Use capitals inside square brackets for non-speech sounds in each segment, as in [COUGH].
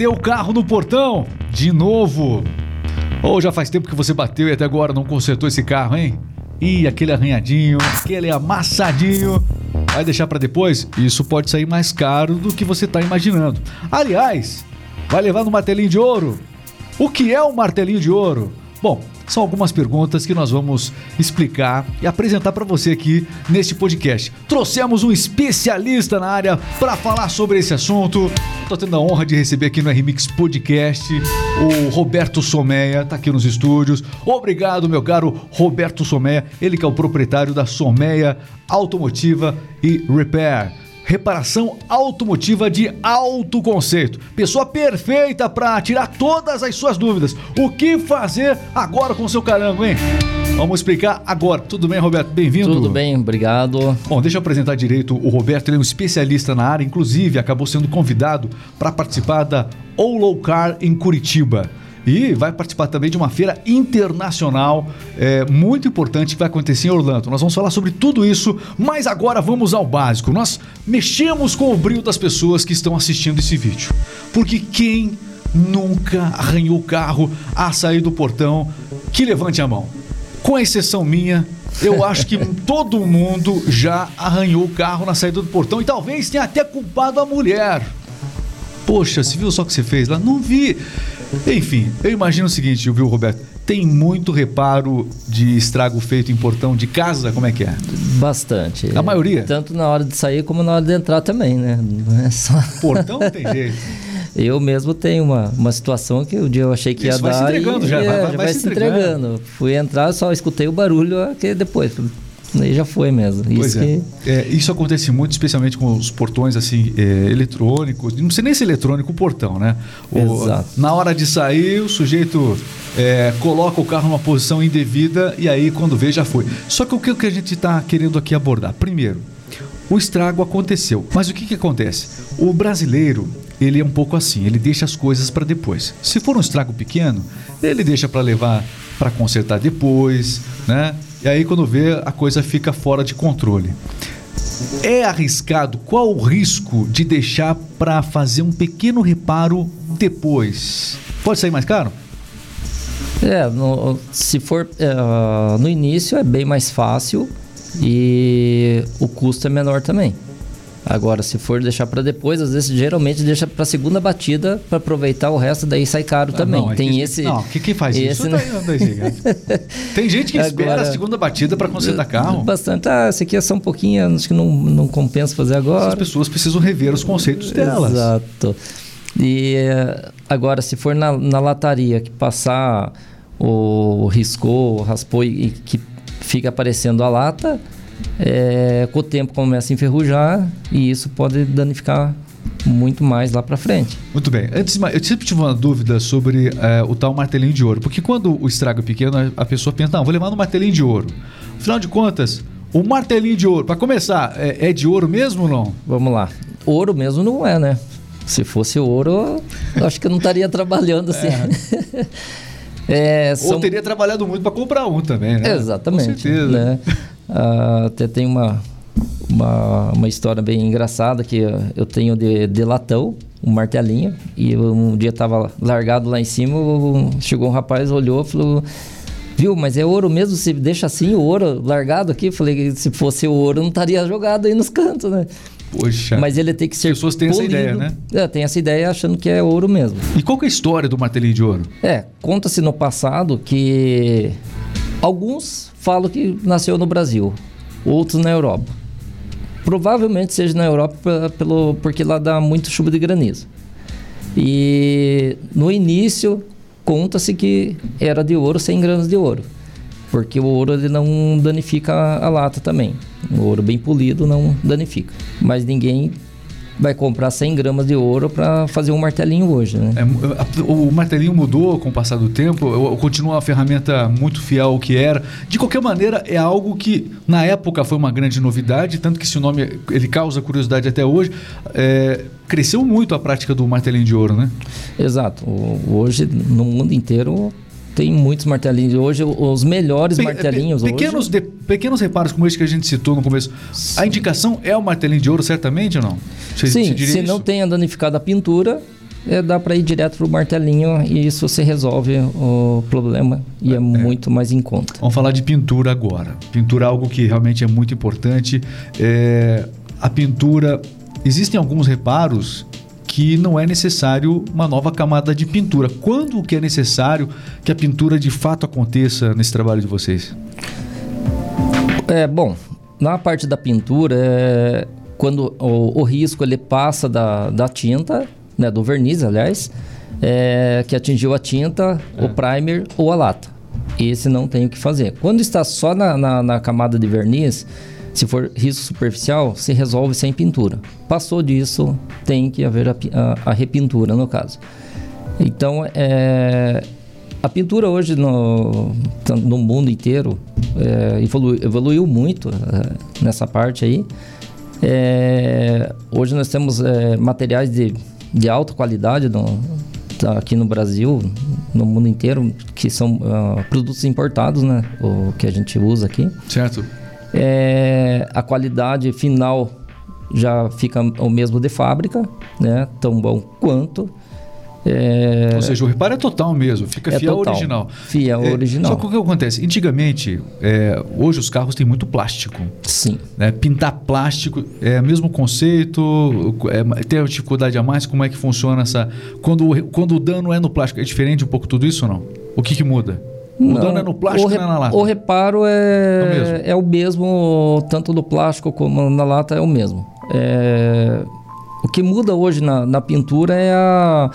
Bateu o carro no portão? De novo? Ou já faz tempo que você bateu e até agora não consertou esse carro, hein? Ih, aquele arranhadinho, aquele amassadinho. Vai deixar para depois? Isso pode sair mais caro do que você está imaginando. Aliás, vai levar no martelinho de ouro? O que é um martelinho de ouro? Bom, são algumas perguntas que nós vamos explicar e apresentar para você aqui neste podcast. Trouxemos um especialista na área para falar sobre esse assunto. Estou tendo a honra de receber aqui no RMix Podcast o Roberto Someia, tá aqui nos estúdios. Obrigado, meu caro Roberto Someia, ele que é o proprietário da Someia Automotiva e Repair reparação automotiva de alto conceito. Pessoa perfeita para tirar todas as suas dúvidas. O que fazer agora com o seu carango, hein? Vamos explicar agora. Tudo bem, Roberto? Bem-vindo. Tudo bem, obrigado. Bom, deixa eu apresentar direito o Roberto. Ele é um especialista na área, inclusive acabou sendo convidado para participar da All Car em Curitiba. E vai participar também de uma feira internacional é, muito importante que vai acontecer em Orlando. Nós vamos falar sobre tudo isso, mas agora vamos ao básico. Nós mexemos com o brilho das pessoas que estão assistindo esse vídeo. Porque quem nunca arranhou o carro a sair do portão, que levante a mão. Com exceção minha, eu acho que [LAUGHS] todo mundo já arranhou o carro na saída do portão e talvez tenha até culpado a mulher. Poxa, você viu só o que você fez lá? Não vi. Enfim, eu imagino o seguinte, viu, Roberto? Tem muito reparo de estrago feito em portão de casa, como é que é? Bastante. A maioria? Tanto na hora de sair como na hora de entrar também, né? Não é só... Portão não tem jeito. [LAUGHS] Eu mesmo tenho uma, uma situação que o dia eu achei que Isso ia vai dar. se entregando e, já, é, vai, vai, já vai vai se se entregando. Fui entrar, só escutei o barulho que depois. Aí já foi mesmo. Isso é. que. É, Isso acontece muito, especialmente com os portões assim é, eletrônicos. Não sei nem se eletrônico o portão, né? O- Exato. Na hora de sair, o sujeito é, coloca o carro numa posição indevida e aí quando vê já foi. Só que o que que a gente está querendo aqui abordar? Primeiro, o estrago aconteceu. Mas o que, que acontece? O brasileiro, ele é um pouco assim, ele deixa as coisas para depois. Se for um estrago pequeno, ele deixa para levar para consertar depois, né? E aí quando vê, a coisa fica fora de controle. É arriscado? Qual o risco de deixar para fazer um pequeno reparo depois? Pode sair mais caro? É, no- se for é, no início é bem mais fácil e o custo é menor também. Agora, se for deixar para depois, às vezes geralmente deixa para segunda batida para aproveitar o resto, daí sai caro também. Ah, Não, é Tem que- esse. Não, que- quem faz isso? esse, né? aí, gente. Tem gente que espera Agora- a segunda batida para consertar carro. Bastante. Ah, esse aqui é só um pouquinho, acho que não, não compensa fazer As agora. pessoas precisam rever os conceitos delas. Exato. E eh, agora, se for na, na lataria que passar o riscou, raspou e, e que fica aparecendo a lata, eh, com o tempo começa a enferrujar e isso pode danificar muito mais lá para frente. Muito bem. Antes, eu sempre tive uma dúvida sobre eh, o tal martelinho de ouro. Porque quando o estrago é pequeno, a- pessoa pensa, não, vou levar no martelinho de ouro. Afinal de contas, o martelinho de ouro, para começar, é, é de ouro mesmo ou não? Vamos lá. Ouro mesmo não é, né? Se fosse ouro, eu acho que eu não estaria [LAUGHS] trabalhando assim. [LAUGHS] É, Ou são- teria trabalhado muito para comprar um também, né? Exatamente. Com certeza. Né? Ah, até tem uma, uma, uma história bem engraçada que eu tenho de, de latão, um martelinho, e eu, um dia estava largado lá em cima, chegou um rapaz, olhou e falou. Viu, mas é ouro mesmo? Se deixa assim o ouro largado aqui? Falei, se fosse ouro, não estaria jogado aí nos cantos, né? Poxa. Mas ele tem que ser. pessoas têm essa polido. ideia, né? É, tem essa ideia achando que é ouro mesmo. E qual que é a história do martelinho de ouro? É, conta-se no passado que alguns falam que nasceu no Brasil, outros na Europa. Provavelmente seja na Europa pelo, porque lá dá muito chuva de granizo. E no início conta-se que era de ouro 100 gramas de ouro, porque o ouro ele não danifica a, a lata também. O ouro bem polido não danifica. Mas ninguém vai comprar 100 gramas de ouro para fazer um martelinho hoje, né? É, o martelinho mudou com o passar do tempo? Continua uma ferramenta muito fiel ao que era? De qualquer maneira, é algo que na época foi uma grande novidade, tanto que esse nome ele causa curiosidade até hoje. É, cresceu muito a prática do martelinho de ouro, né? Exato. Hoje, no mundo inteiro, tem muitos martelinhos. Hoje, os melhores Pe- martelinhos. pe- pequenos, hoje, de- pequenos reparos como esse que a gente citou no começo. A indicação é o martelinho de ouro, certamente ou não? Você- sim, você se isso? não tenha danificado a pintura, é, dá para ir direto pro martelinho e isso você resolve o problema e é, é, muito mais em conta. Vamos falar de pintura agora. Pintura é algo que realmente é muito importante. É, a pintura, existem alguns reparos que não é necessário uma nova camada de pintura. Quando que é necessário que a pintura de fato aconteça nesse trabalho de vocês? É, bom, na parte da pintura, é, quando o, o, risco ele passa da, da tinta, né, do verniz, aliás, é, que atingiu a tinta, é. o primer ou a lata. Esse não tem o que fazer. Quando está só na, na, na camada de verniz, se for risco superficial, se resolve sem pintura. Passou disso, tem que haver a, a, a repintura, no caso. Então, é, a pintura hoje no, no mundo inteiro é, evolu, evoluiu muito é, nessa parte aí. É, hoje nós temos é, materiais de, de alta qualidade no, aqui no Brasil, no mundo inteiro, que são uh, produtos importados, né? O que a gente usa aqui. Certo. É, a qualidade final já fica o mesmo de fábrica, né? Tão bom quanto. É... Ou seja, o reparo é total mesmo, fica é fiel total, ao original. Fiel é, original. Só que o que acontece? Antigamente, é, hoje os carros têm muito plástico. Sim. Né? Pintar plástico é o mesmo conceito, é, tem dificuldade a mais, como é que funciona essa. Quando, quando o dano é no plástico, é diferente um pouco tudo isso ou não? O que, que muda? O dano é no plástico ou é na lata? O reparo é, é, é, o mesmo, tanto no plástico como na lata é o mesmo. É, o que muda hoje na, na pintura é a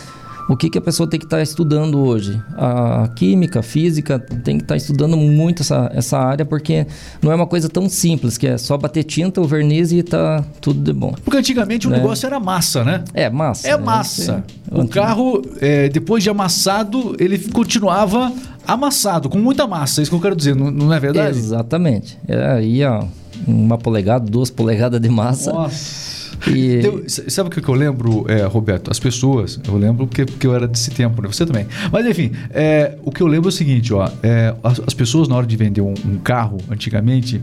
o que, que a pessoa tem que estar tá estudando hoje? A química, a física, tem que estar tá estudando muito essa, essa área, porque não é uma coisa tão simples, que é só bater tinta, o verniz e tá tudo de bom. Porque antigamente o né? negócio era massa, né? É, massa. É massa. É, o carro, é, depois de amassado, ele continuava amassado, com muita massa. É isso que eu quero dizer, não, não é verdade? Exatamente. É, aí, ó, uma polegada, duas polegadas de massa. Nossa. E... Então, sabe o que eu lembro, é, Roberto? As pessoas, eu lembro porque, porque eu era desse tempo, né? Você também. Mas enfim, é, o que eu lembro é o seguinte, ó. É, as, as, pessoas na hora de vender um, um carro, antigamente,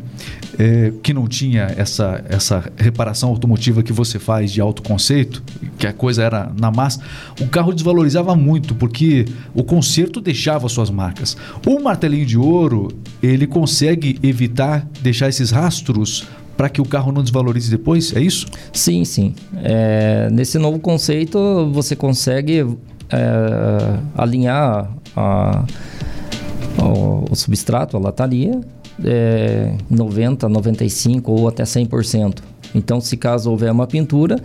que não tinha essa, essa reparação automotiva que você faz de alto conceito, que a coisa era na massa, o carro desvalorizava muito, porque o conserto deixava suas marcas. O martelinho de ouro, ele consegue evitar deixar esses rastros para que o carro não desvalorize depois? É isso? Sim, sim. É, nesse novo conceito, você consegue é, alinhar a, o, o, substrato, a lataria, é, 90, 95 ou até 100%. Então, se caso houver uma pintura,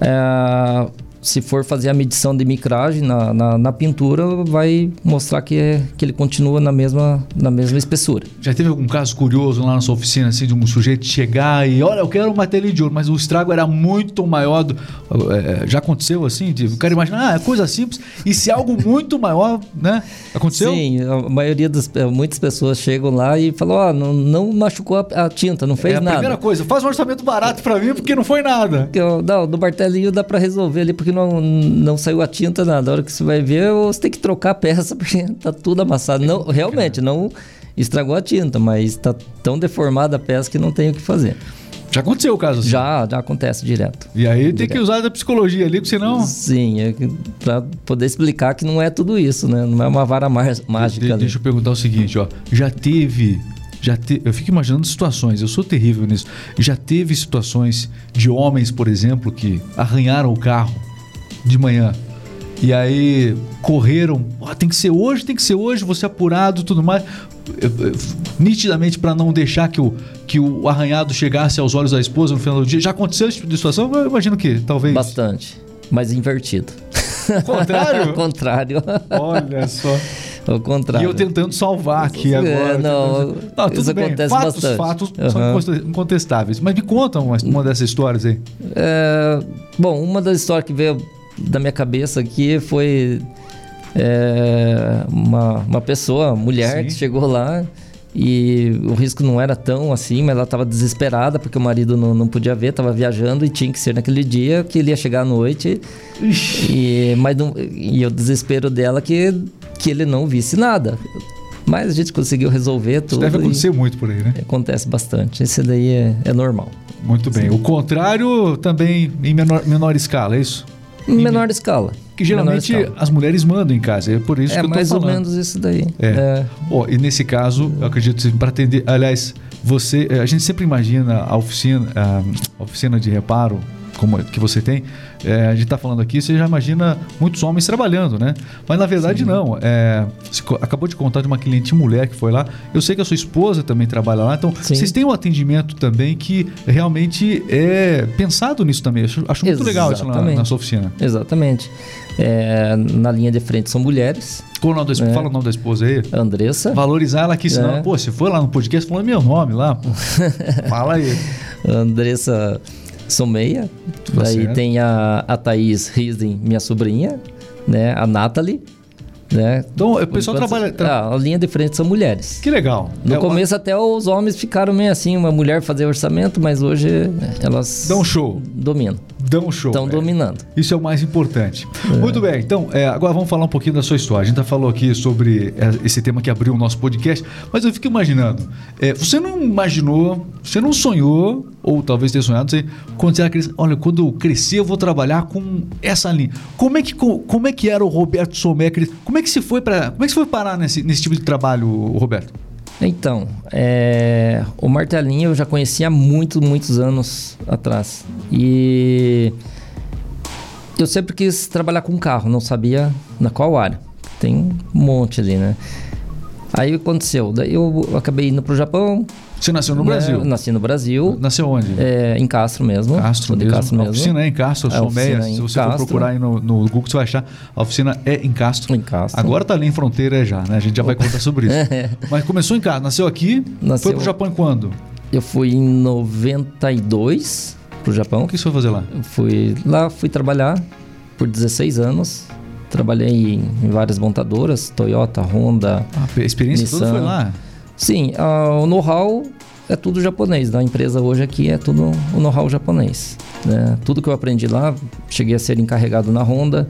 é, se for fazer a medição de micragem na, na, na, pintura, vai mostrar que, é, que ele continua na mesma, na mesma espessura. Já teve algum caso curioso lá na sua oficina, assim, de um sujeito chegar e, olha, eu quero um martelinho de ouro, mas o estrago era muito maior. Do, é, já aconteceu assim? De, eu quero imaginar, ah, é coisa simples, e se algo muito maior, né? Aconteceu? Sim, a maioria das, é, muitas pessoas chegam lá e falam, ó, oh, não, não machucou a, a, tinta, não fez é, a nada. primeira coisa, faz um orçamento barato para mim, porque não foi nada. Eu, não, do martelinho dá para resolver ali, porque que não, não saiu a tinta nada. Na hora que você vai ver, você tem que trocar a peça [LAUGHS] porque tá tudo amassado. Não, realmente, não estragou a tinta, mas tá tão deformada a peça que não tem o que fazer. Já aconteceu o caso assim? Já, já acontece direto. E aí direto. tem que usar da psicologia ali, porque senão. Sim, é para poder explicar que não é tudo isso, né? Não é uma vara mágica. De, deixa eu perguntar o seguinte, ó. Já teve já te, eu fico imaginando situações, eu sou terrível nisso. Já teve situações de homens, por exemplo, que arranharam o carro de manhã. E aí correram, oh, tem que ser hoje, tem que ser hoje, você apurado, tudo mais, nitidamente para não deixar que o, que o arranhado chegasse aos olhos da esposa no final do dia. Já aconteceu esse tipo de situação? Eu imagino que talvez. Bastante, mas invertido. Contrário? [LAUGHS] contrário. Olha só. O contrário. E eu tentando salvar aqui é, agora. Não, não tudo isso bem. acontece fatos, bastante. Fatos uhum. são incontestáveis. Mas me conta uma, uma dessas histórias aí. É, bom, uma das histórias que veio da minha cabeça aqui foi é, uma, uma pessoa, mulher, Sim. que chegou lá e o risco não era tão assim, mas ela estava desesperada porque o marido não, não podia ver, estava viajando e tinha que ser naquele dia que ele ia chegar à noite. E, mas não, e o desespero dela que, que ele não visse nada. Mas a gente conseguiu resolver tudo. Isso deve acontecer muito por aí, né? Acontece bastante. Esse daí é, é normal. Muito bem. Sim. O contrário também em menor, menor escala, é isso? Em menor escala. Que geralmente as mulheres mandam em casa, é por isso É que eu tô mais ou menos isso daí. É. Ó, e nesse caso, eu acredito que para atender. Aliás, você. eh, A gente sempre imagina a oficina, a oficina de reparo como é que você tem. eh, a gente está falando aqui, você já imagina muitos homens trabalhando, né? Mas na verdade não. É, acabou de contar de uma cliente mulher que foi lá. Eu sei que a sua esposa também trabalha lá. Então, Sim. vocês têm um atendimento também que realmente é pensado nisso também. Acho, acho muito legal isso na, na sua oficina. Exatamente. É, na linha de frente são mulheres. Qual o nome da esposa? É. Fala o nome da esposa aí. Andressa. Valorizar ela aqui, senão, É. pô, se for lá no podcast, falando meu nome lá. [LAUGHS] Fala aí. Andressa Someia. Tá Aí certo. tem a, a Thaís Risden, minha sobrinha. Né? A Nathalie. Né? Então, o pessoal Enquanto- trabalha. tra- Ah, a linha de frente são mulheres. Que legal. No É, começo até os homens ficaram meio assim, uma mulher fazer orçamento, mas hoje elas Dá um show. dominam. Um show. Estão é. dominando. Isso é o mais importante. Muito bem, então, é, agora vamos falar um pouquinho da sua história. A gente já falou aqui sobre é, esse tema que abriu o nosso podcast, mas eu fico imaginando, é, você não imaginou, você não sonhou, ou talvez tenha sonhado, você, quando você era criança, olha, quando eu crescer eu vou trabalhar com essa linha. Como é que, co- como é que era o Roberto Somé? Como é que você foi para, como é que você foi parar nesse, nesse tipo de trabalho, Roberto? Então, é, o martelinho eu já conhecia há muitos, muitos anos atrás. E eu sempre quis trabalhar com carro, não sabia na qual área. Tem um monte ali, né? Aí aconteceu, daí eu acabei indo pro Japão. Você nasceu no né? Brasil? Nasci no Brasil, Nasceu onde? é, em Castro mesmo. Castro sou mesmo. Castro A mesmo. oficina é em Castro, A Someia. oficina Se em você for Castro. procurar aí no, no Google, você vai achar. A oficina é em Castro. Em Castro. Agora tá ali em fronteira já, né? A gente já vai contar sobre isso. [LAUGHS] Mas começou em Castro, nasceu aqui, Nasceu- foi pro Japão quando? Eu fui em 92 pro Japão. O que você foi fazer lá? Eu fui lá, fui trabalhar por 16 anos. Trabalhei em, em várias montadoras, Toyota, Honda. A experiência toda Nissan. foi lá. Sim, o know-how é tudo japonês. Da empresa hoje aqui é tudo o know-how japonês. né? Tudo que eu aprendi lá, cheguei a ser encarregado na Honda.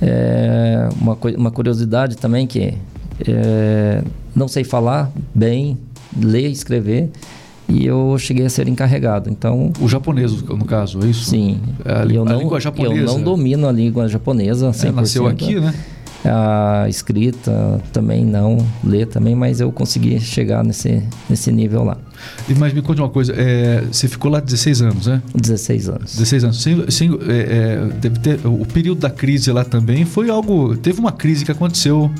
É, uma, uma curiosidade também que é, não sei falar bem, ler e escrever. E eu cheguei a ser encarregado. Então, O japonês, no caso, é isso? Sim. A E lí- eu a não, língua japonesa. Eu não domino a língua japonesa 100%. É, nasceu aqui, né? A escrita também não, ler também, mas eu consegui chegar nesse, nesse nível lá. Mas me conte uma coisa, é, você ficou lá 16 anos, né? 16 anos. 16 anos. Sem, sem, é, é, deve ter, o período da crise lá também foi algo. Teve uma crise que aconteceu.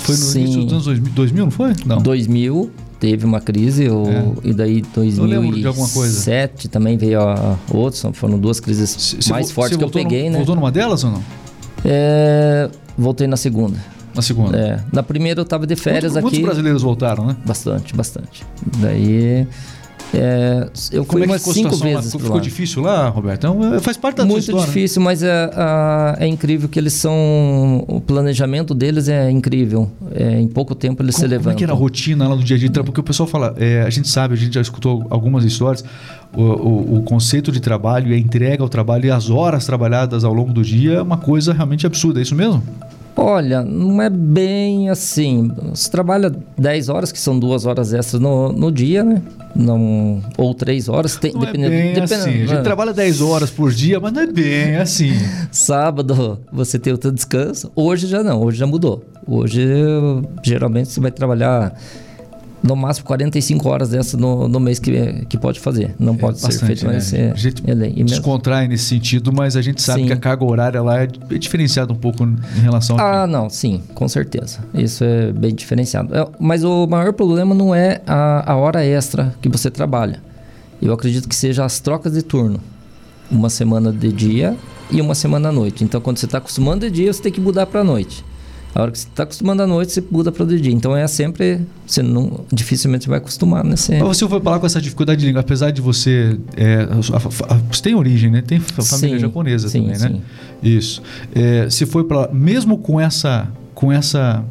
Foi no Sim. início dos anos 2000, 2000, não foi? Não. 2000 teve uma crise, e daí É. alguma coisa. 2007 também veio a outra, são- foram duas crises cê mais vo- fortes que eu voltou no- peguei, né? Voltou numa delas ou não? É, voltei na segunda. Na segunda. É, na primeira eu tava de férias Muitos, muitos aqui. brasileiros voltaram, né? Bastante, bastante. Daí é, eu Como fui é que umas cinco situação lá? vezes Ficou, lá. difícil lá, Roberto? Então, faz parte da Muito história. né? difícil, mas é, é incrível que eles são. O planejamento deles é incrível. É, em pouco tempo eles se Como, como levantam. é que era a rotina lá no dia a dia? Porque o pessoal fala, a gente sabe, a gente já escutou algumas histórias, o, o- o conceito de trabalho e a entrega ao trabalho e as horas trabalhadas ao longo do dia é uma coisa realmente absurda, é isso mesmo? Olha, não é bem assim. Você trabalha 10 horas, que são duas horas extras no, no dia, né? Não, ou 3 horas. Tem, Não dependendo, é bem dependendo- assim. A gente né? trabalha 10 horas por dia, mas não é bem assim. Sábado você tem o teu descanso. Hoje já não, hoje já mudou. Hoje geralmente você vai trabalhar no máximo 45 horas dessa no, no mês que, que pode fazer. Não pode ser bastante, feito, né? mas é, A gente é lei. E mesmo- Descontrai nesse sentido, mas a gente sabe Sim. que a carga horária lá é é diferenciada um pouco em relação a. Ah, não, sim, com certeza. Isso é bem diferenciado. É, Mas o maior problema não é a, a hora extra que você trabalha. Eu acredito que seja as trocas de turno. Uma semana de dia e uma semana à noite. Então, quando você está acostumando de dia, você tem que mudar para a noite. A hora que você está acostumando à noite, você muda para o dia. Então, é sempre... Você não, dificilmente você vai acostumar nesse... Mas você foi falar com essa dificuldade de língua, apesar de você. é, a- a- a- você tem origem, né? Tem fa- família Sim, japonesa sim, também, né? sim. Isso. É, se foi para mesmo com essa, com essa,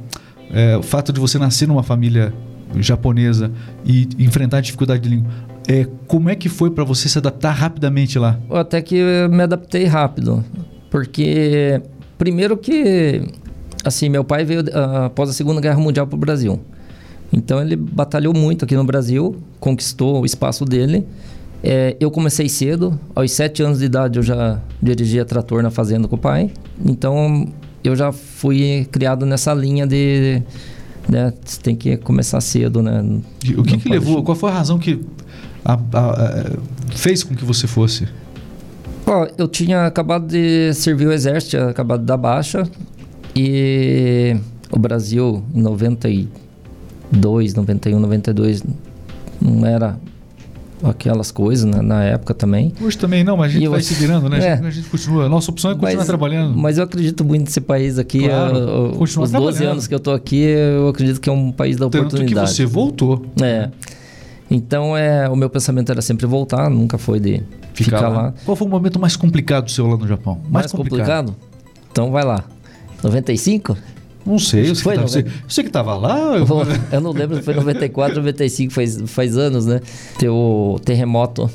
é, o fato de você nascer numa família japonesa e enfrentar a dificuldade de língua, é, como é que foi para você se adaptar rapidamente lá? Até que eu me adaptei rápido. Porque, primeiro que, assim, meu pai veio ah, após a Segunda Guerra Mundial para o Brasil. Então ele batalhou muito aqui no Brasil, conquistou o espaço dele É, eu comecei cedo, aos sete anos de idade eu já dirigia trator na fazenda com o pai. Então eu já fui criado nessa linha de. Né, você tem que começar cedo, né? o que, que levou? Qual foi a razão que a, a, a, fez com que você fosse? Ó, eu tinha acabado de servir o exército, tinha acabado da baixa e o Brasil em 92, 91, 92 não era aquelas coisas né, na época também. Hoje também não, mas a gente vai eu, se virando, né? [LAUGHS] É, a, gente, continua. A nossa opção é continuar mas, trabalhando. Mas eu acredito muito nesse país aqui. Claro, eu, os 12 anos que eu tô aqui, eu acredito que é um país da Tanto oportunidade. que você voltou. É. Então, é, o meu pensamento era sempre voltar, nunca foi de ficar, ficar lá. lá. Qual foi o momento mais complicado seu lá no Japão? Mais, mais complicado? complicado? Então vai lá. 95? Não sei, eu sei, que, você, você que estava lá. Eu... eu... não lembro se foi 94, 95, faz, faz anos, né? Teu o terremoto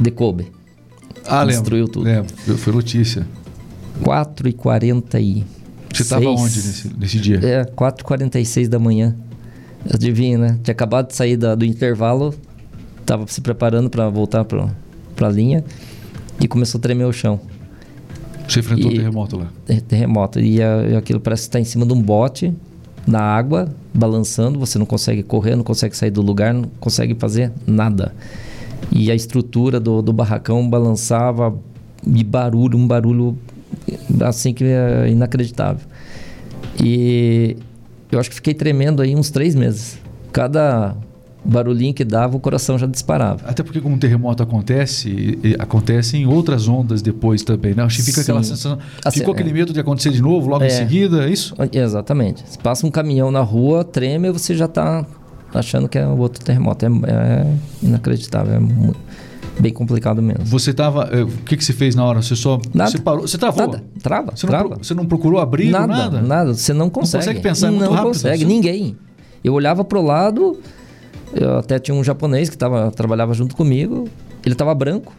de Kobe. Ah, Destruiu lembro, tudo. Lembro, foi notícia. 4 e 40 e Você estava onde nesse, nesse dia? É, 4 e 46 da manhã. Adivinha, né? Tinha acabado de sair da, do intervalo, estava se preparando para voltar para a linha e começou a tremer o chão. Você enfrentou e, terremoto lá? Terremoto. E, a, aquilo parece que está em cima de um bote, na água, balançando. Você não consegue correr, não consegue sair do lugar, não consegue fazer nada. E a estrutura do, do barracão balançava e barulho, um barulho assim que é inacreditável. E eu acho que fiquei tremendo aí uns três meses. Cada barulhinho que dava, o coração já disparava. Até porque como um terremoto acontece, acontece em outras ondas depois também, né? Acho que fica Sim. aquela sensação, assim, ficou aquele é. medo de acontecer de novo logo é. em seguida, é isso? Exatamente. Se passa um caminhão na rua, treme, você já está achando que é outro terremoto. É, é inacreditável, é muito, bem complicado mesmo. Você estava, eh, o que que você fez na hora? Você só, nada. você parou, você travou? Nada, trava, você trava. Não, você não procurou abrir nada? Nada, nada. Você não consegue. Não consegue pensar muito não rápido? Não consegue, ninguém. Eu olhava pro lado eu até tinha um japonês que tava, trabalhava junto comigo. Ele tava branco.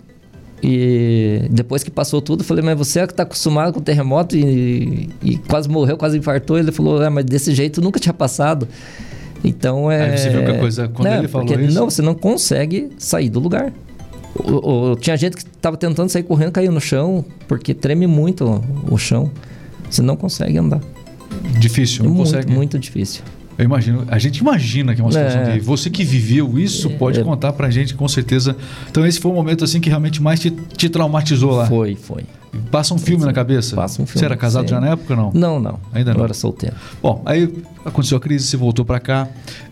E depois que passou tudo, eu falei, mas você é que tá acostumado com terremoto e, e quase morreu, quase infartou. Ele falou, é, mas desse jeito nunca tinha passado. Então é. Aí você viu que a coisa. Quando né, ele falou porque, isso. Não, você não consegue sair do lugar. O, o, tinha gente que estava tentando sair correndo, caiu no chão, porque treme muito o, o chão. Você não consegue andar. Difícil, não muito, consegue. Muito difícil. Eu imagino, a gente imagina que é uma situação é. de você que viveu isso é. pode é. contar pra gente com certeza. Então esse foi o momento assim que realmente mais te, te traumatizou lá. Foi, foi. Passa um filme na cabeça? Passa um filme. Você era casado sim. já na época não? Não, não. Ainda não. Eu era solteiro. Bom, aí aconteceu a crise, você voltou para cá,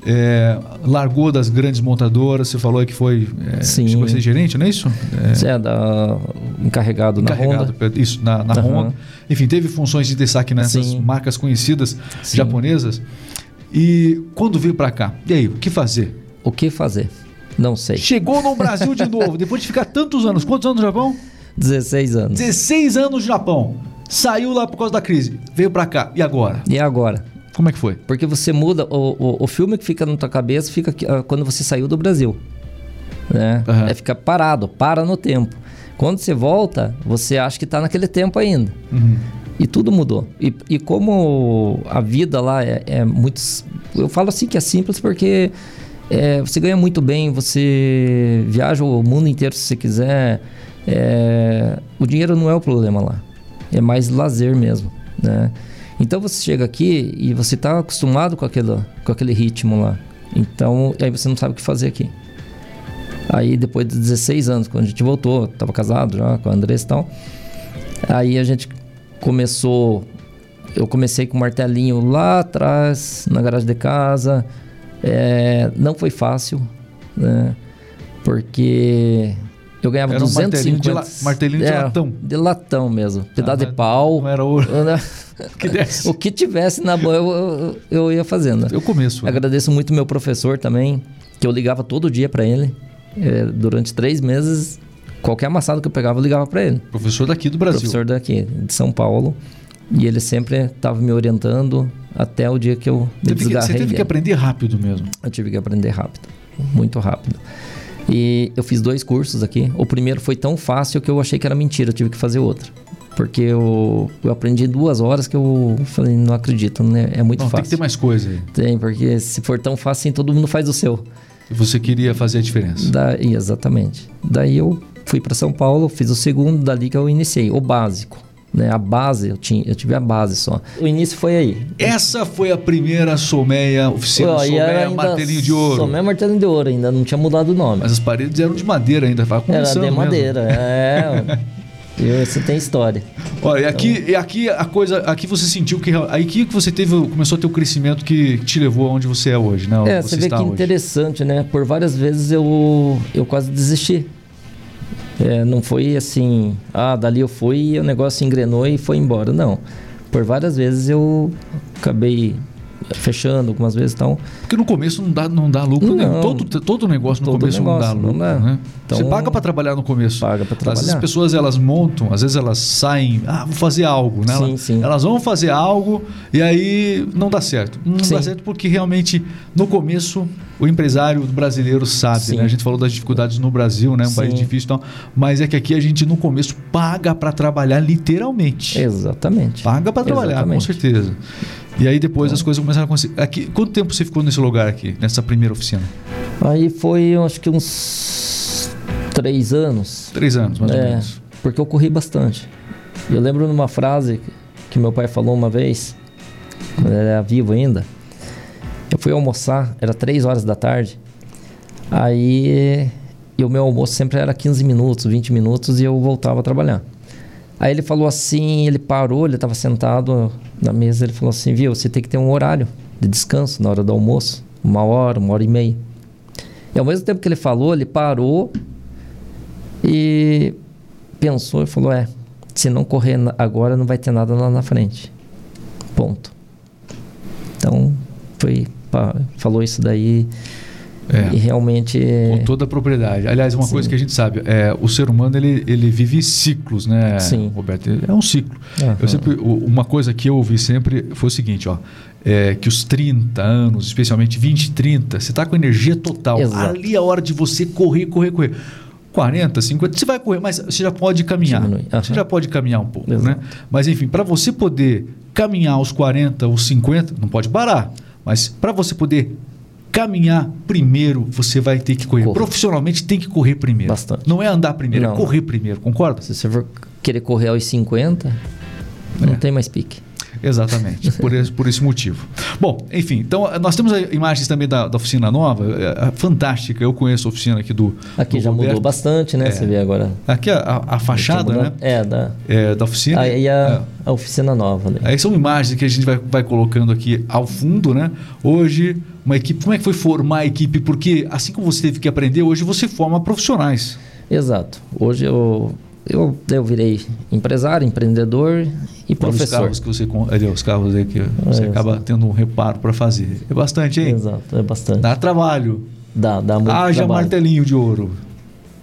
é, largou das grandes montadoras, você falou que foi, é, Sim. chegou a ser gerente, não é isso? É, você é da, encarregado, encarregado na Honda. Isso, na, na uhum. Honda. Enfim, teve funções de destaque nessas Sim. marcas conhecidas Sim. japonesas. E quando veio para cá, e aí, o que fazer? O que fazer? Não sei. Chegou no Brasil de [LAUGHS] novo, depois de ficar tantos anos. Quantos anos no Japão? 16 anos. 16 anos no Japão. Saiu lá por causa da crise. Veio para cá. E agora? E agora? Como é que foi? Porque você muda. O, o, o filme que fica na tua cabeça fica uh, quando você saiu do Brasil. Né? Uhum. É ficar parado, para no tempo. Quando você volta, você acha que está naquele tempo ainda. Uhum. E tudo mudou. E, e como a vida lá é, é, muito. Eu falo assim que é simples porque é, você ganha muito bem, você viaja o mundo inteiro se você quiser. É, o dinheiro não é o problema lá. É mais lazer mesmo. Né? Então você chega aqui e você está acostumado com aquele, com aquele ritmo lá. Então aí você não sabe o que fazer aqui. Aí depois de 16 anos, quando a gente voltou, estava casado já com a Andressa e tal. Aí a gente começou. Eu comecei com o martelinho lá atrás, na garagem de casa. É, não foi fácil, né? Porque eu ganhava era 250... Um martelinho de, la, martelinho de é, latão. De latão mesmo. Pedaço ah, de pau. Não era ouro. [LAUGHS] [LAUGHS] que o que tivesse na mão eu, eu, eu, ia fazendo. Eu começo. Né? Agradeço muito meu professor também, que eu ligava todo dia para ele. É, durante três meses Qualquer amassado que eu pegava, eu ligava para ele. Professor daqui do Brasil. Professor daqui, de São Paulo. E ele sempre estava me orientando até o dia que eu me teve desgarrei Você teve que aprender rápido mesmo. Eu tive que aprender rápido. Muito rápido. E eu fiz dois cursos aqui. O primeiro foi tão fácil que eu achei que era mentira. Eu tive que fazer outro. Porque eu, eu aprendi em duas horas que eu falei, não acredito, né? É muito não, fácil. Tem que ter mais coisa aí. Tem, porque se for tão fácil assim, todo mundo faz o seu. Você queria fazer a diferença. Daí, exatamente. Daí eu fui para São Paulo, fiz o segundo, dali que eu iniciei, o básico. Né? A base, eu, tinha, eu tive a base só. O início foi aí. Essa foi a primeira oficina e era Solmeia, ainda martelinho de ouro. Solmeia Martelinho de Ouro, ainda não tinha mudado o nome. Mas as paredes eram de madeira ainda, Era começando de mesmo. madeira, é. [LAUGHS] E Isso tem história. Olha, e aqui, e aqui a coisa, aqui você sentiu que aí que você teve, começou a ter o crescimento que te levou aonde você é hoje, né? É, você vê que hoje. interessante, né? Por várias vezes eu, eu quase desisti. É, não foi assim, ah, dali eu fui e o negócio engrenou e foi embora. Não. Por várias vezes eu acabei fechando algumas vezes então Porque no começo não dá, não dá lucro Não. nenhum. Todo, todo negócio no Todo começo não dá negócio, não lucro, dá. né? Então, você paga para trabalhar no começo. paga para Às vezes as trabalhar. pessoas elas montam, às vezes elas saem, ah, vou fazer algo, né? Sim, Elas- sim. Elas vão fazer algo e aí não dá certo. Não Sim. dá certo porque realmente no começo o empresário brasileiro sabe, né? A gente falou das dificuldades no Brasil, né? Um país difícil e tal, mas é que aqui a gente no começo paga para trabalhar literalmente. Exatamente. Paga para trabalhar, com Exatamente. certeza. E aí depois as coisas começaram a acontecer. Aqui, quanto tempo você ficou nesse lugar aqui, nessa primeira oficina? Aí foi, acho que uns três anos. Três anos, mais ou É, menos. porque eu corri bastante. Eu lembro de uma frase que- que meu pai falou uma vez, quando ele era vivo ainda. Eu fui almoçar, era três horas da tarde. Aí, e o meu almoço sempre era 15 minutos, 20 minutos e eu voltava a trabalhar. Aí ele falou assim, ele parou, ele estava sentado na mesa, ele falou assim, viu, você tem que ter um horário de descanso na hora do almoço, uma hora, uma hora e meia. E ao mesmo tempo que ele falou, ele parou e pensou e falou: é, se não correr agora, não vai ter nada lá na frente. Ponto. Então, foi, falou isso daí É. e realmente. Com toda a propriedade. Aliás, uma Sim. coisa que a gente sabe, é, o ser humano ele, ele vive ciclos, né, Sim. Roberto? É um ciclo. Aham. Eu sempre, uma coisa que eu ouvi sempre foi o seguinte, ó, é, que os 30 anos, especialmente 20, 30, você está com energia total. Exato. Ali é a hora de você correr, correr, correr. 40, 50, você vai correr, mas você já pode caminhar. Aham. Você já pode caminhar um pouco, Exato. né? Mas enfim, para você poder caminhar aos 40, aos 50, não pode parar. Mas para você poder caminhar primeiro, você vai ter que correr. Profissionalmente tem que correr primeiro. Bastante. Não é andar primeiro, é Não. correr primeiro, concorda? Se você for querer correr aos 50, não É. tem mais pique. Exatamente, por esse, por esse motivo. Bom, enfim, então nós temos imagens também da, da oficina nova, é, é, fantástica. Eu conheço a oficina aqui do. Aqui do já mudou Roberto. bastante, né? É. Você vê agora. Aqui a, a- a fachada, Mudou- né? É, da, É, da oficina. aí a, É. a oficina nova, né? Aí são imagens que a gente vai, vai colocando aqui ao fundo, né? Hoje, uma equipe. Como é que foi formar a equipe? Porque assim como você teve que aprender, hoje você forma profissionais. Exato. Hoje eu, eu, eu virei empresário, empreendedor e Para os professor. carros que você. ali, os carros aí que você É, acaba tendo um reparo para fazer. É bastante, hein? Exato, é bastante. Dá trabalho. Dá, dá muito Haja trabalho. martelinho de ouro.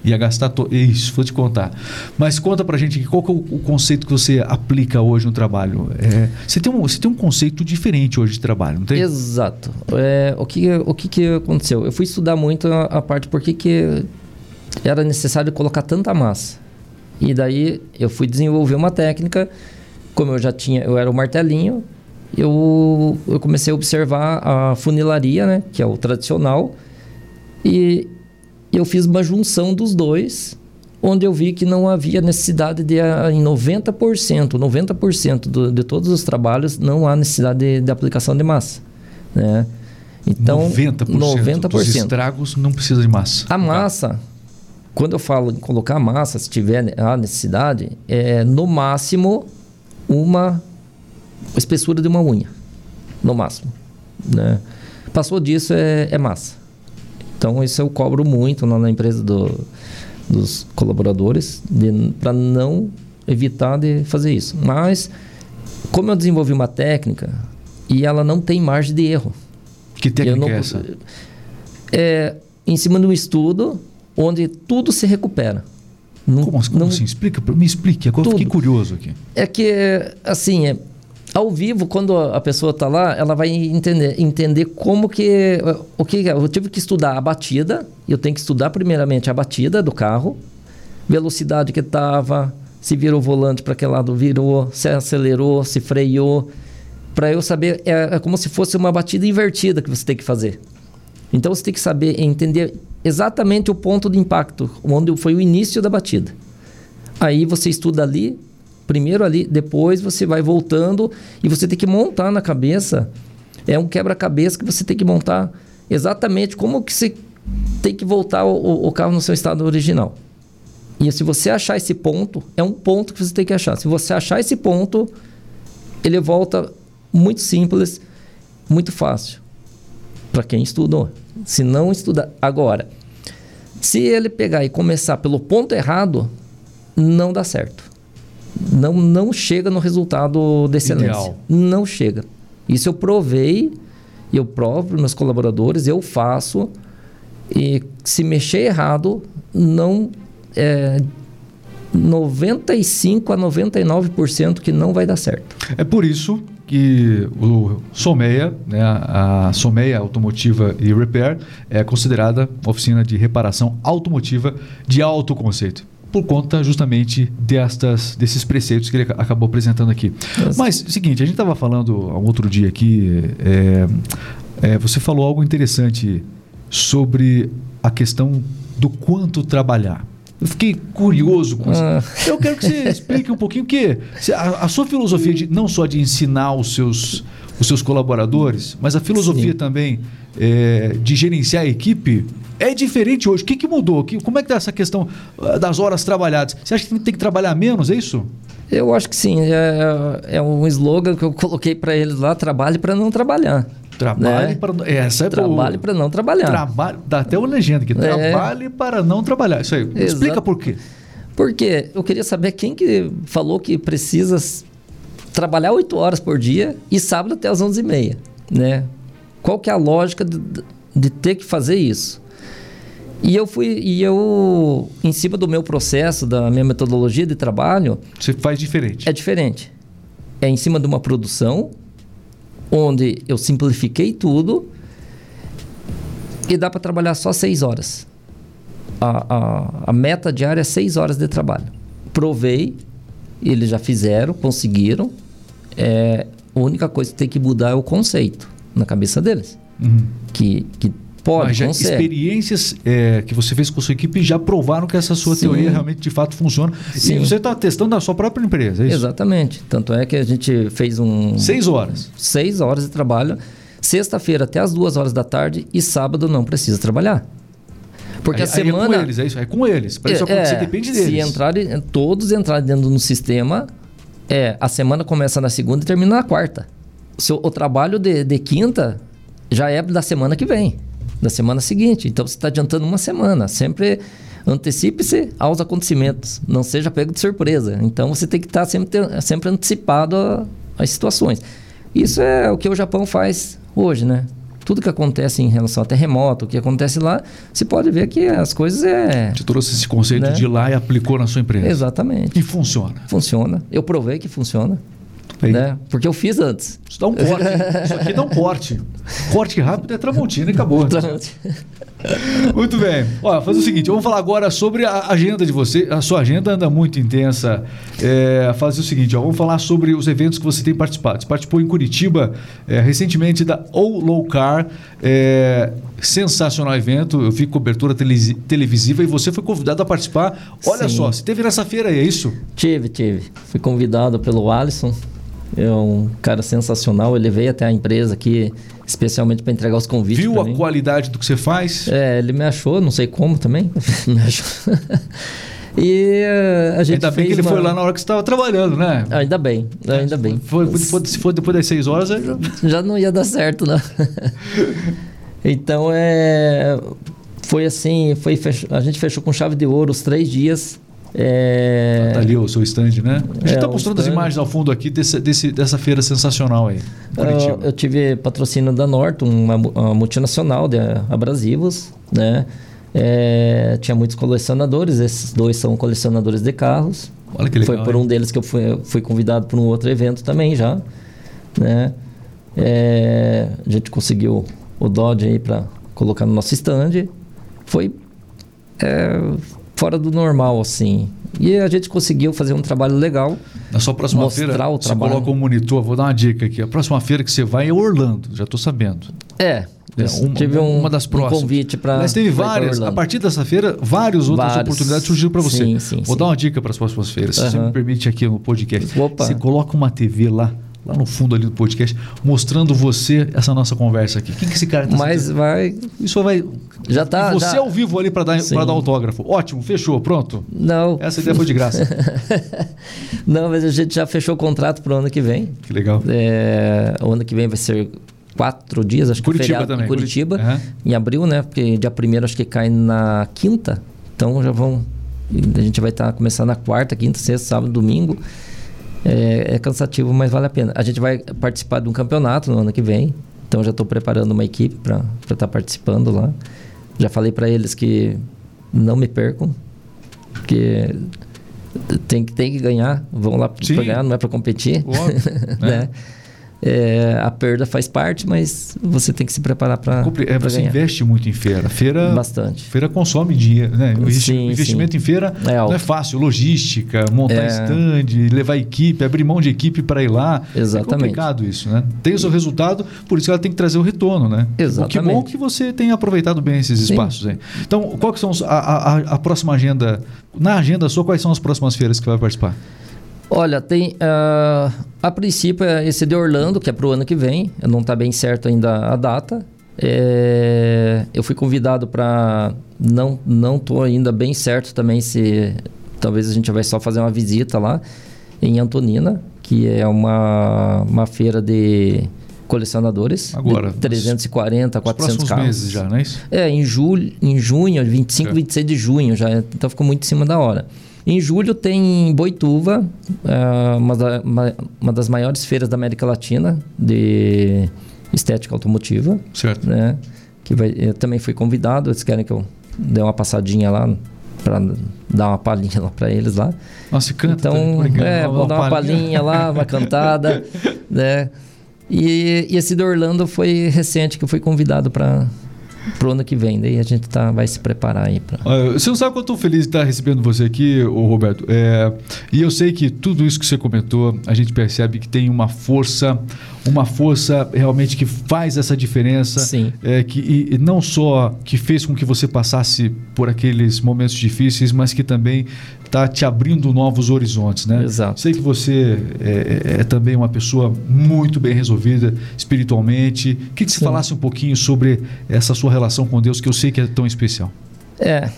Ia gastar. To... Isso, vou te contar. Mas conta pra gente qual que é o, o conceito que você aplica hoje no trabalho? É, você, tem um, você tem um conceito diferente hoje de trabalho, não tem? Exato. É, o que, o que, que aconteceu? Eu fui estudar muito a, a parte por que que era necessário colocar tanta massa. E daí eu fui desenvolver uma técnica, como eu já tinha, eu era o martelinho, eu, eu comecei a observar a funilaria, né, que é o tradicional, e eu fiz uma junção dos dois, onde eu vi que não havia necessidade de, em 90%, 90% do, de todos os trabalhos, não há necessidade de, de aplicação de massa, né? Então, 90%, 90%. dos estragos não precisa de massa. A massa, quando eu falo em colocar massa, se tiver a necessidade, é no máximo uma espessura de uma unha. No máximo. Né? Passou disso é, é massa. Então isso eu cobro muito lá na empresa do- dos colaboradores para não evitar de fazer isso. Mas como eu desenvolvi uma técnica e ela não tem margem de erro. Que técnica não- é essa? É em cima de um estudo onde tudo se recupera. Não- Como, como não- assim? Explica, me explique. Agora eu fiquei Tudo. curioso aqui. É que, assim, é, ao vivo, quando a pessoa está lá, ela vai entender, entender como que... O que é. eu tive que estudar a batida. Eu tenho que estudar primeiramente a batida do carro. Velocidade que estava, se virou o volante para que lado virou, se acelerou, se freou. Para eu saber, é, é como se fosse uma batida invertida que você tem que fazer. Então você tem que saber entender exatamente o ponto de impacto, onde foi o início da batida. Aí você estuda ali, primeiro ali, depois você vai voltando e você tem que montar na cabeça. É um quebra-cabeça que você tem que montar exatamente como que você tem que voltar o, o carro no seu estado original. E se você achar esse ponto, é um ponto que você tem que achar. Se você achar esse ponto, ele volta muito simples, muito fácil para quem estudou. Se não estudar agora, se ele pegar e começar pelo ponto errado, não dá certo. Não, não chega no resultado de excelência. Ideal. Não chega. Isso eu provei, eu provo para meus colaboradores, eu faço. E se mexer errado, não é 95 a 99% que não vai dar certo. É por isso que o Someia, né, a Someia Automotiva e Repair, é considerada oficina de reparação automotiva de alto conceito por conta justamente destas, desses preceitos que ele acabou apresentando aqui. Nossa. Mas, seguinte, a gente estava falando um outro dia aqui, é, é, você falou algo interessante sobre a questão do quanto trabalhar. Eu fiquei curioso com isso. Ah. Eu quero que você [LAUGHS] explique um pouquinho, porque a, a, sua filosofia de não só de ensinar os seus, os seus colaboradores, mas a filosofia Sim. também é, de gerenciar a equipe é diferente hoje. O que, que mudou? Como é que está essa questão ah, das horas trabalhadas? Você acha que tem que trabalhar menos, é isso? Eu acho que sim. É, é um slogan que eu coloquei para eles lá: trabalhe para não trabalhar. Trabalhe né? para essa é trabalhe para não trabalhar. Trabalhe, dá até uma legenda aqui. É. Trabalhe para não trabalhar. Isso aí. Exato. Explica por quê. Porque eu queria saber quem que falou que precisa trabalhar 8 horas por dia e sábado até as 11h30, né? Qual que é a lógica de, de ter que fazer isso? E eu fui, e eu, em cima do meu processo, da minha metodologia de trabalho. Você faz diferente? É diferente. É em cima de uma produção onde eu simplifiquei tudo e dá para trabalhar só seis horas. A, a, a, meta diária é seis horas de trabalho. Provei, eles já fizeram, conseguiram. É, a única coisa que tem que mudar é o conceito na cabeça deles. Uhum. Que, que pode, Mas já consegue. experiências é, que você fez com a sua equipe já provaram que essa sua Sim. teoria realmente de fato funciona. Sim. E você está testando na sua própria empresa, é isso? Exatamente. Tanto é que a gente fez um... Seis horas. Seis horas de trabalho. Sexta-feira até as duas horas da tarde e sábado não precisa trabalhar. Porque aí, a semana. é com eles, é isso? É com eles. Para isso acontecer, é, depende deles. Se entrarem, todos entrarem dentro do sistema, é, a semana começa na segunda e termina na quarta. O, seu, o trabalho de, de quinta já é da semana que vem, da semana seguinte. Então você está adiantando uma semana. Sempre antecipe-se aos acontecimentos, não seja pego de surpresa. Então você tem que estar tá sempre, sempre antecipado às situações. Isso é o que o Japão faz hoje, né? Tudo que acontece em relação a terremoto, o que acontece lá, você pode ver que as coisas é. Você trouxe esse conceito né? de lá e aplicou na sua empresa. Exatamente. E funciona. Funciona. Eu provei que funciona. Né? Porque eu fiz antes. Isso dá um corte. [LAUGHS] Isso aqui dá um corte. Corte rápido é Tramontina e acabou. muito bem. Olha, faz o seguinte, vamos falar agora sobre a agenda de você. A sua agenda anda muito intensa. É, faz o seguinte, ó, vamos falar sobre os eventos que você tem participado. Você participou em Curitiba é, recentemente da All Low Car. É, sensacional evento. Eu fiz cobertura televisiva e você foi convidado a participar. Olha Sim. só, você teve nessa feira aí, é isso? Tive, tive. Fui convidado pelo Alisson é um cara sensacional. Ele veio até a empresa aqui especialmente para entregar os convites. Viu a mim. qualidade do que você faz? É, ele me achou, não sei como também. [LAUGHS] me achou. E a gente Ainda bem que ele uma... foi lá na hora que você estava trabalhando, né? Ainda bem, ainda bem. Foi, foi, se for depois das seis horas, já... já não ia dar certo, não. [LAUGHS] então, é... Foi assim, foi fech... a gente fechou com chave de ouro os três dias é... Tá ali o seu stand, né? A gente está é, mostrando as imagens ao fundo aqui desse, desse, dessa feira sensacional aí. Eu, eu, tive patrocínio da Norton, uma, uma multinacional de abrasivos, né? É, tinha muitos colecionadores, esses dois são colecionadores de carros. Olha que legal. Foi por um deles que eu fui, fui convidado para um outro evento também já, né? É, a gente conseguiu o Dodge aí para colocar no nosso stand. Foi é, fora do normal, assim. E a gente conseguiu fazer um trabalho legal. Na sua próxima feira, o você coloca um monitor, vou dar uma dica aqui. A próxima feira que você vai é Orlando, já estou sabendo. É, uma, tive um, uma das próximas. um convite para. Mas teve várias. A partir dessa feira, várias outras Vários. oportunidades surgiram para você. Sim, sim, Vou sim. dar uma dica para as próximas feiras. Se você me permite aqui no podcast. Opa. Você coloca uma TV lá, lá no fundo ali do podcast, mostrando você essa nossa conversa aqui. Quem que esse cara tá Mas vai. Isso vai. Já tá. você já- ao vivo ali para dar, pra dar autógrafo. Ótimo, fechou, pronto. Não. Essa ideia foi de graça. [LAUGHS] Não, mas a gente já fechou o contrato para o ano que vem. que legal. É, o ano que vem vai ser quatro dias, acho que Curitiba feriado também. em Curitiba, Aham. em abril, né? Porque dia primeiro acho que cai na quinta, então já vão. A gente vai estar começando na quarta, quinta, sexta, sábado, domingo. É, é cansativo, mas vale a pena. A gente vai participar de um campeonato no ano que vem, então já estou preparando uma equipe para estar participando lá. Já falei para eles que não me percam, porque tem que, tem que ganhar, vão lá para ganhar, não é para competir Óbvio. [LAUGHS] né? né? É, a perda faz parte, mas você tem que se preparar para é, você ganhar. investe muito em feira. Feira, Bastante. feira consome dinheiro. Né? O Sim, investimento em feira É não é fácil. Logística, montar É. stand, levar equipe, abrir mão de equipe para ir lá. Exatamente. É complicado isso, né? Tem o seu resultado, por isso ela tem que trazer o retorno, né? O que Exatamente. bom que você tenha aproveitado bem esses Sim. espaços aí. Então, qual que são a, a- a próxima agenda? Na agenda sua, quais são as próximas feiras que vai participar? Olha, tem. ah, a princípio é esse de Orlando, que é para o ano que vem. Não está bem certo ainda a data. É, eu fui convidado para. Não não tô ainda bem certo também se. Talvez a gente vai só fazer uma visita lá em Antonina, que é uma, uma feira de colecionadores. Agora, de 340, Os 400 próximos carros. meses já, não é isso? É, em julho, em junho, 25, É. 26 de junho já, então ficou muito em cima da hora. Em julho tem em Boituva, é, uma, da- uma- uma das maiores feiras da América Latina de estética automotiva, Certo. né? Que vai, eu também fui convidado, eles querem que eu dê uma passadinha lá para dar uma palhinha [LAUGHS] lá para eles lá. Nossa, e canta. Então, é, vou dar uma palhinha lá, [LAUGHS] uma cantada, né? E, e esse do Orlando foi recente que eu fui convidado para pro ano que vem. Daí a gente tá, vai se preparar aí para. Ah, Você não sabe quanto eu tô feliz de estar recebendo você aqui, ô Roberto. É, e eu sei que tudo isso que você comentou, a gente percebe que tem uma força, uma força realmente que faz essa diferença. Sim. É, que, e, e não só que fez com que você passasse por aqueles momentos difíceis, mas que também está te abrindo novos horizontes, né? Exato. Sei que você é, é- é também uma pessoa muito bem resolvida espiritualmente. Que você Sim. falasse um pouquinho sobre essa sua relação com Deus, que eu sei que é tão especial. É,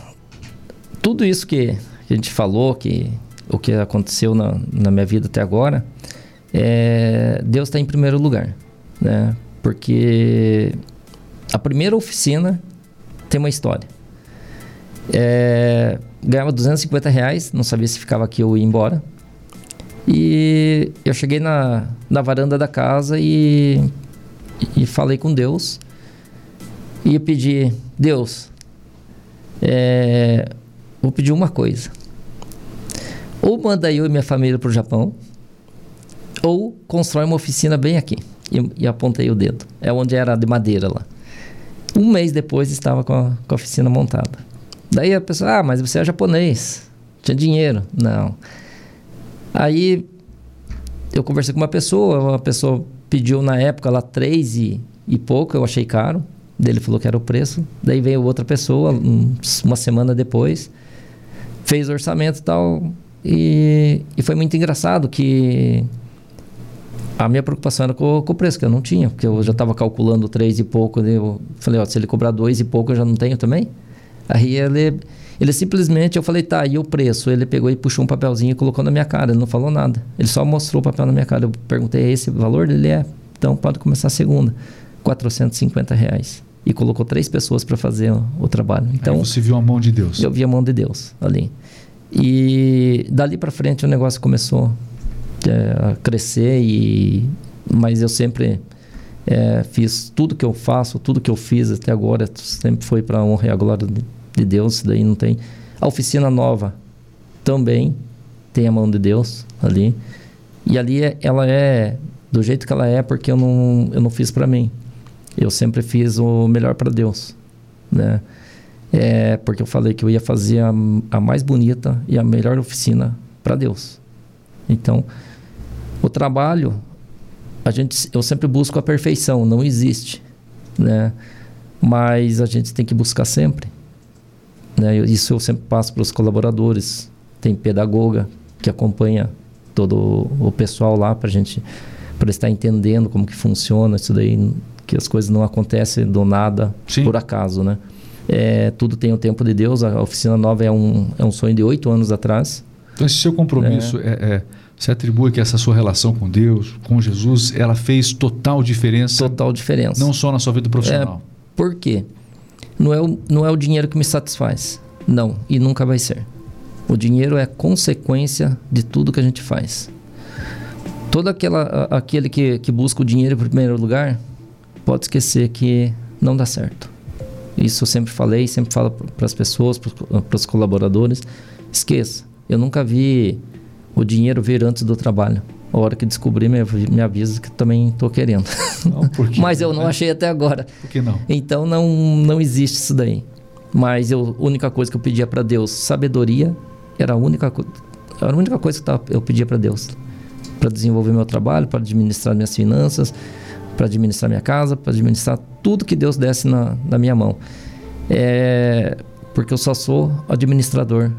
tudo isso que a gente falou, que o que aconteceu na, na minha vida até agora, é, Deus está em primeiro lugar, né? Porque a primeira oficina tem uma história. É, ganhava 250 reais, não sabia se ficava aqui ou ia embora. E eu cheguei na, na varanda da casa e, e falei com Deus. E pedi, Deus, é, vou pedir uma coisa. Ou manda eu e minha família para o Japão, ou constrói uma oficina bem aqui. E, e apontei o dedo. É onde era de madeira lá. Um mês depois estava com a, com a oficina montada. Daí a pessoa, ah, mas você é japonês, tinha dinheiro. Não. Aí eu conversei com uma pessoa, uma pessoa pediu na época lá três e, e pouco, eu achei caro. Daí Ele falou que era o preço. Daí veio outra pessoa, uns- uma semana depois, fez orçamento e tal. E, e foi muito engraçado que a minha preocupação era com, com o preço, que eu não tinha, porque eu já estava calculando três e pouco. Eu falei, ó, se ele cobrar dois e pouco, eu já não tenho também. Aí ele, ele simplesmente, eu falei, tá, e o preço? Ele pegou e puxou um papelzinho e colocou na minha cara, ele não falou nada. Ele só mostrou o papel na minha cara. Eu perguntei, é esse o valor? Ele é, então pode começar a segunda. 450 reais. E colocou três pessoas para fazer o, o trabalho. Então, Então, você viu a mão de Deus. eu vi a mão de Deus ali. E dali para frente o negócio começou é, a crescer e mas eu sempre é, fiz tudo que eu faço, tudo que eu fiz até agora sempre foi para honra e a glória de, de Deus. Daí não tem. A oficina nova também tem a mão de Deus ali. E ali é- ela é do jeito que ela é porque eu não eu não fiz para mim. Eu sempre fiz o melhor para Deus, né? É, porque eu falei que eu ia fazer a, a mais bonita e a melhor oficina para Deus. Então, o trabalho, a gente, eu sempre busco a perfeição, não existe, né? mas a gente tem que buscar sempre. Né? Isso eu sempre passo para os colaboradores. Tem pedagoga que acompanha todo o pessoal lá para a gente para estar entendendo como que funciona isso daí, que as coisas não acontecem do nada Sim. por acaso, né? É, tudo tem o tempo de Deus. A oficina nova é um, é um sonho de oito anos atrás. Então, esse seu compromisso é. é você atribui que essa sua relação com Deus, com Jesus, ela fez total diferença. Total diferença. Não só na sua vida profissional. É, por quê? Não é, o, não é o dinheiro que me satisfaz. Não, e nunca vai ser. O dinheiro é consequência de tudo que a gente faz. Todo aquela, aquele que, que busca o dinheiro em primeiro lugar, pode esquecer que não dá certo. Isso eu sempre falei, sempre falo para as pessoas, para os colaboradores. Esqueça, eu nunca vi o dinheiro vir antes do trabalho. A hora que descobrir, me, me avisa que também estou querendo. Não, [LAUGHS] Mas eu não achei até agora. Por que não? Então não, não existe isso daí. Mas eu, a única coisa que eu pedia para Deus, sabedoria, era a única, era a única coisa que eu pedia para Deus. Para desenvolver meu trabalho, para administrar minhas finanças, para administrar minha casa, para administrar tudo que Deus desse na, na minha mão. É, porque eu só sou administrador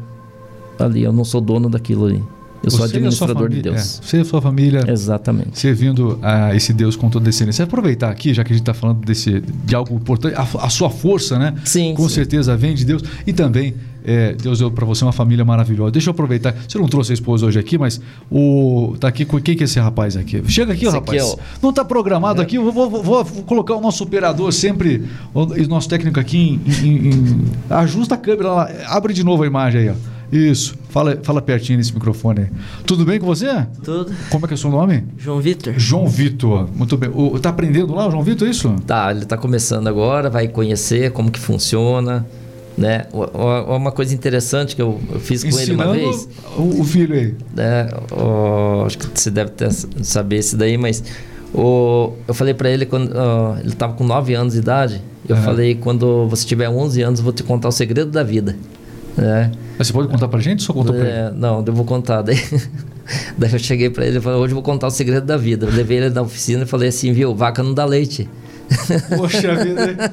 ali, eu não sou dono daquilo ali. Eu sou administrador de Deus. É, você e a sua família. Exatamente. Servindo a esse Deus com toda decência. Aproveitar aqui, já que a gente está falando desse, de algo importante, a, a, sua força, né? Sim. Com sim. certeza vem de Deus. E também, é, Deus deu para você uma família maravilhosa. Deixa eu aproveitar. Você não trouxe a esposa hoje aqui, mas o. Tá aqui com quem que é esse rapaz aqui? Chega aqui, esse rapaz. Aqui é o... Não está programado é. aqui. Vou, vou, vou, colocar o nosso operador sempre, o nosso técnico aqui em, em, em, Ajusta a câmera lá. Abre de novo a imagem aí, ó. Isso. Fala, fala pertinho nesse microfone aí. Tudo bem com você? Tudo. Como é que é o seu nome? João Vitor. João Vitor. Muito bem. O, tá aprendendo lá, o João Vitor, é isso? Tá, ele tá começando agora, vai conhecer como que funciona. Né? Uma coisa interessante que eu, fiz com Ensinando ele uma vez. O, o filho aí. Né? O, acho que você deve ter, saber isso daí, mas o, eu falei para ele quando uh, ele estava com 9 anos de idade. Eu uhum. falei: quando você tiver 11 anos, eu vou te contar o segredo da vida. Né? Mas você pode contar pra gente ou só contou é, pra ele? Não, eu vou contar. Daí, [LAUGHS] daí eu cheguei pra ele e falei, hoje eu vou contar o segredo da vida. Eu levei ele na oficina e falei assim, viu, vaca não dá leite. [LAUGHS] Poxa vida.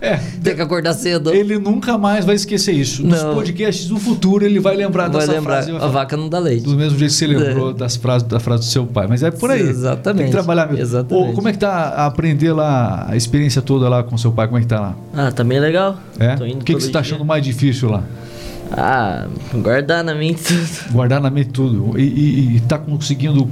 É, Tem que acordar cedo. Ele nunca mais vai esquecer isso. Nos não. podcasts do futuro ele vai lembrar vai dessa lembrar, frase. A vaca não dá leite. Do mesmo jeito que você lembrou é. das frases, da frase do seu pai. Mas é por aí. Exatamente. Tem que trabalhar mesmo. Exatamente. Ô, como é que tá a aprender lá, a experiência toda lá com seu pai? Como é que tá lá? Ah, tá bem legal. É? O que, que você tá achando mais difícil lá? Ah, guardar na mente tudo. Guardar na mente tudo. E, e, e tá conseguindo.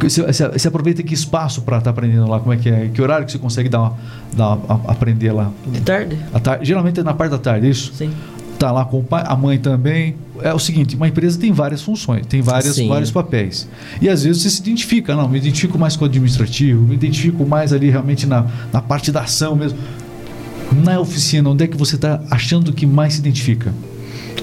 Você, você aproveita que espaço para estar tá aprendendo lá? Como é que é? Que horário que você consegue dar, dar aprender lá? De tarde. tarde. Geralmente é na parte da tarde, é isso? Sim. Tá lá com o pai, a mãe também. É o seguinte, uma empresa tem várias funções, tem várias, vários papéis. E às vezes você se identifica, não, me identifico mais com o administrativo, me identifico mais ali realmente na, na parte da ação mesmo. Na oficina, onde é que você está achando que mais se identifica?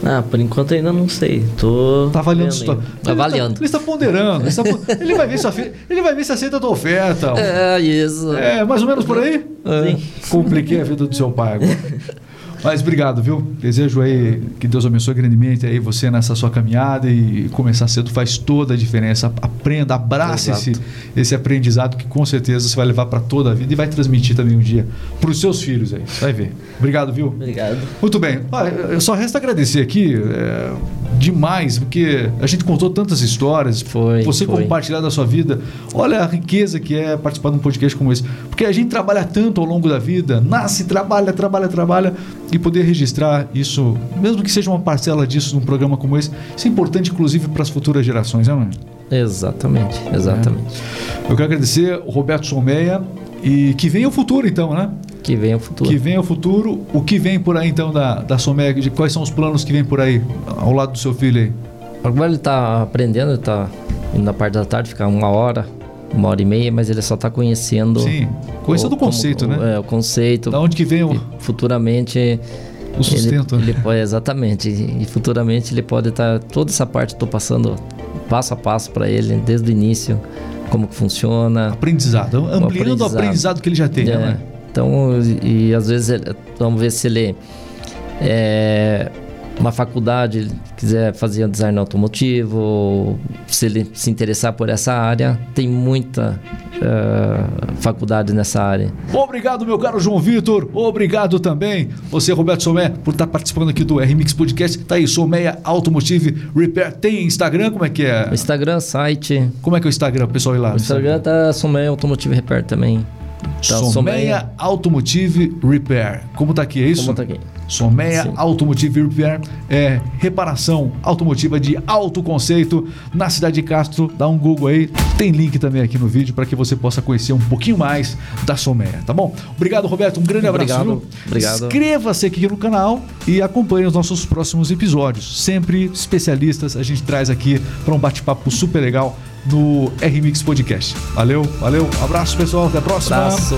Ah, por enquanto ainda não sei. Tô. Tá avaliando o Tá avaliando. Ele está, ponderando. Ele, está, [LAUGHS] ele, vai ver se ele vai ver se aceita a tua oferta. É, isso. É, mais ou menos por aí? Sim. Compliquei a vida do seu pai agora. [LAUGHS] Mas obrigado, viu? Desejo aí que Deus abençoe grandemente aí você nessa sua caminhada e começar cedo faz toda a diferença. Aprenda, abrace esse, esse aprendizado que com certeza você vai levar para toda a vida e vai transmitir também um dia para os seus filhos aí. Vai ver. Obrigado, viu? Obrigado. Muito bem. Ah, só resta agradecer aqui é, demais, porque a gente contou tantas histórias. Foi. Você foi. compartilhar da sua vida. Olha a riqueza que é participar de um podcast como esse. Porque a gente trabalha tanto ao longo da vida, nasce, trabalha, trabalha, trabalha e poder registrar isso, mesmo que seja uma parcela disso num programa como esse, isso é importante, inclusive, para as futuras gerações, né, Exatamente, exatamente. É. Eu quero agradecer o Roberto Solmeia e que venha o futuro, então, né? Que venha o futuro. Que venha o futuro. O que vem por aí, então, da, da Solmeia? De quais são os planos que vem por aí, ao lado do seu filho aí? Agora ele está aprendendo, ele está indo na parte da tarde, ficar uma hora, uma hora e meia, mas ele só está conhecendo. Sim, conhecendo o, conceito, como, né? É, o conceito. Da onde que vem o. Futuramente. O sustento, ele, né? ele pode, exatamente. E futuramente ele pode estar. Tá, toda essa parte estou passando passo a passo para ele, desde o início, como que funciona. Aprendizado, ampliando o aprendizado, o aprendizado que ele já tem, né, é, né? Então, e, e às vezes, vamos ver se ele. É, uma faculdade, quiser fazer design automotivo, se ele se interessar por essa área, tem muita uh, faculdade nessa área. Obrigado, meu caro João Vitor. Obrigado também, você, Roberto Somé, por estar participando aqui do RMix Podcast. Tá aí, Someia Automotive Repair. Tem Instagram? Como é que é? Instagram, site. Como é que é o Instagram, pessoal? Ir lá? O Instagram tá Someia Automotive Repair também. Tá, Someia, Someia Automotive Repair. Como tá aqui, é isso? Como tá aqui. Someia Sim. Automotive Repair é reparação automotiva de alto conceito na cidade de Castro. Dá um Google aí, tem link também aqui no vídeo para que você possa conhecer um pouquinho mais da Someia, tá bom? Obrigado, Roberto. Um grande abraço. Obrigado. Obrigado. Inscreva-se aqui no canal e acompanhe os nossos próximos episódios. Sempre especialistas a gente traz aqui para um bate-papo super legal no RMix Podcast. Valeu, valeu. Abraço, pessoal. Até a próxima. Abraço.